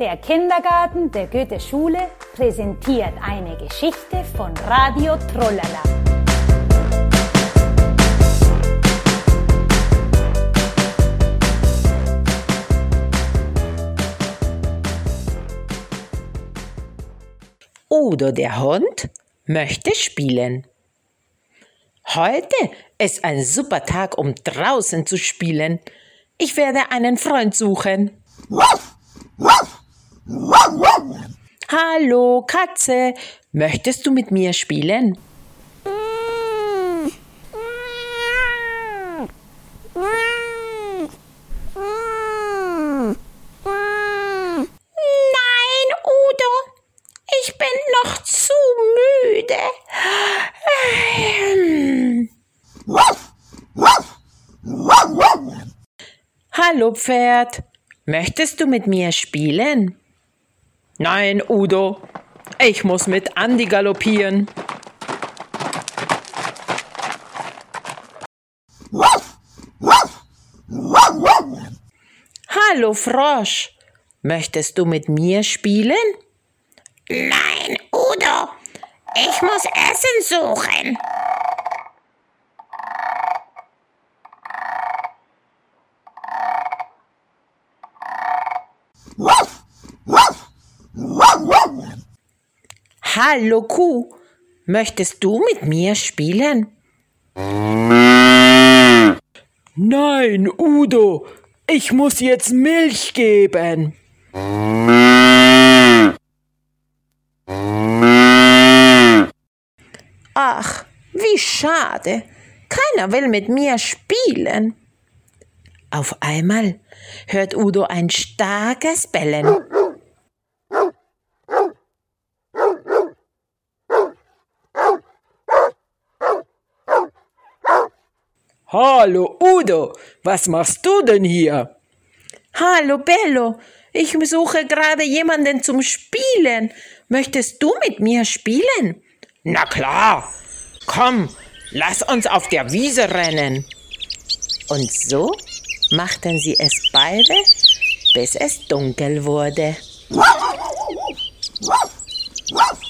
Der Kindergarten der Goethe-Schule präsentiert eine Geschichte von Radio Trollala. Udo der Hund möchte spielen. Heute ist ein super Tag, um draußen zu spielen. Ich werde einen Freund suchen. Hallo, Katze. Möchtest du mit mir spielen? Nein, Udo. Ich bin noch zu müde. Hallo Pferd, möchtest du mit mir spielen? Nein, Udo, ich muss mit Andi galoppieren. Hallo Frosch, möchtest du mit mir spielen? Nein, Udo, ich muss Essen suchen. Hallo Kuh, möchtest du mit mir spielen? Nein, Udo, ich muss jetzt Milch geben. Ach, wie schade. Keiner will mit mir spielen. Auf einmal hört Udo ein starkes Bellen. Hallo Udo, was machst du denn hier? Hallo Bello, ich suche gerade jemanden zum Spielen. Möchtest du mit mir spielen? Na klar, komm, lass uns auf der Wiese rennen. Und so machten sie es beide, bis es dunkel wurde. Woof!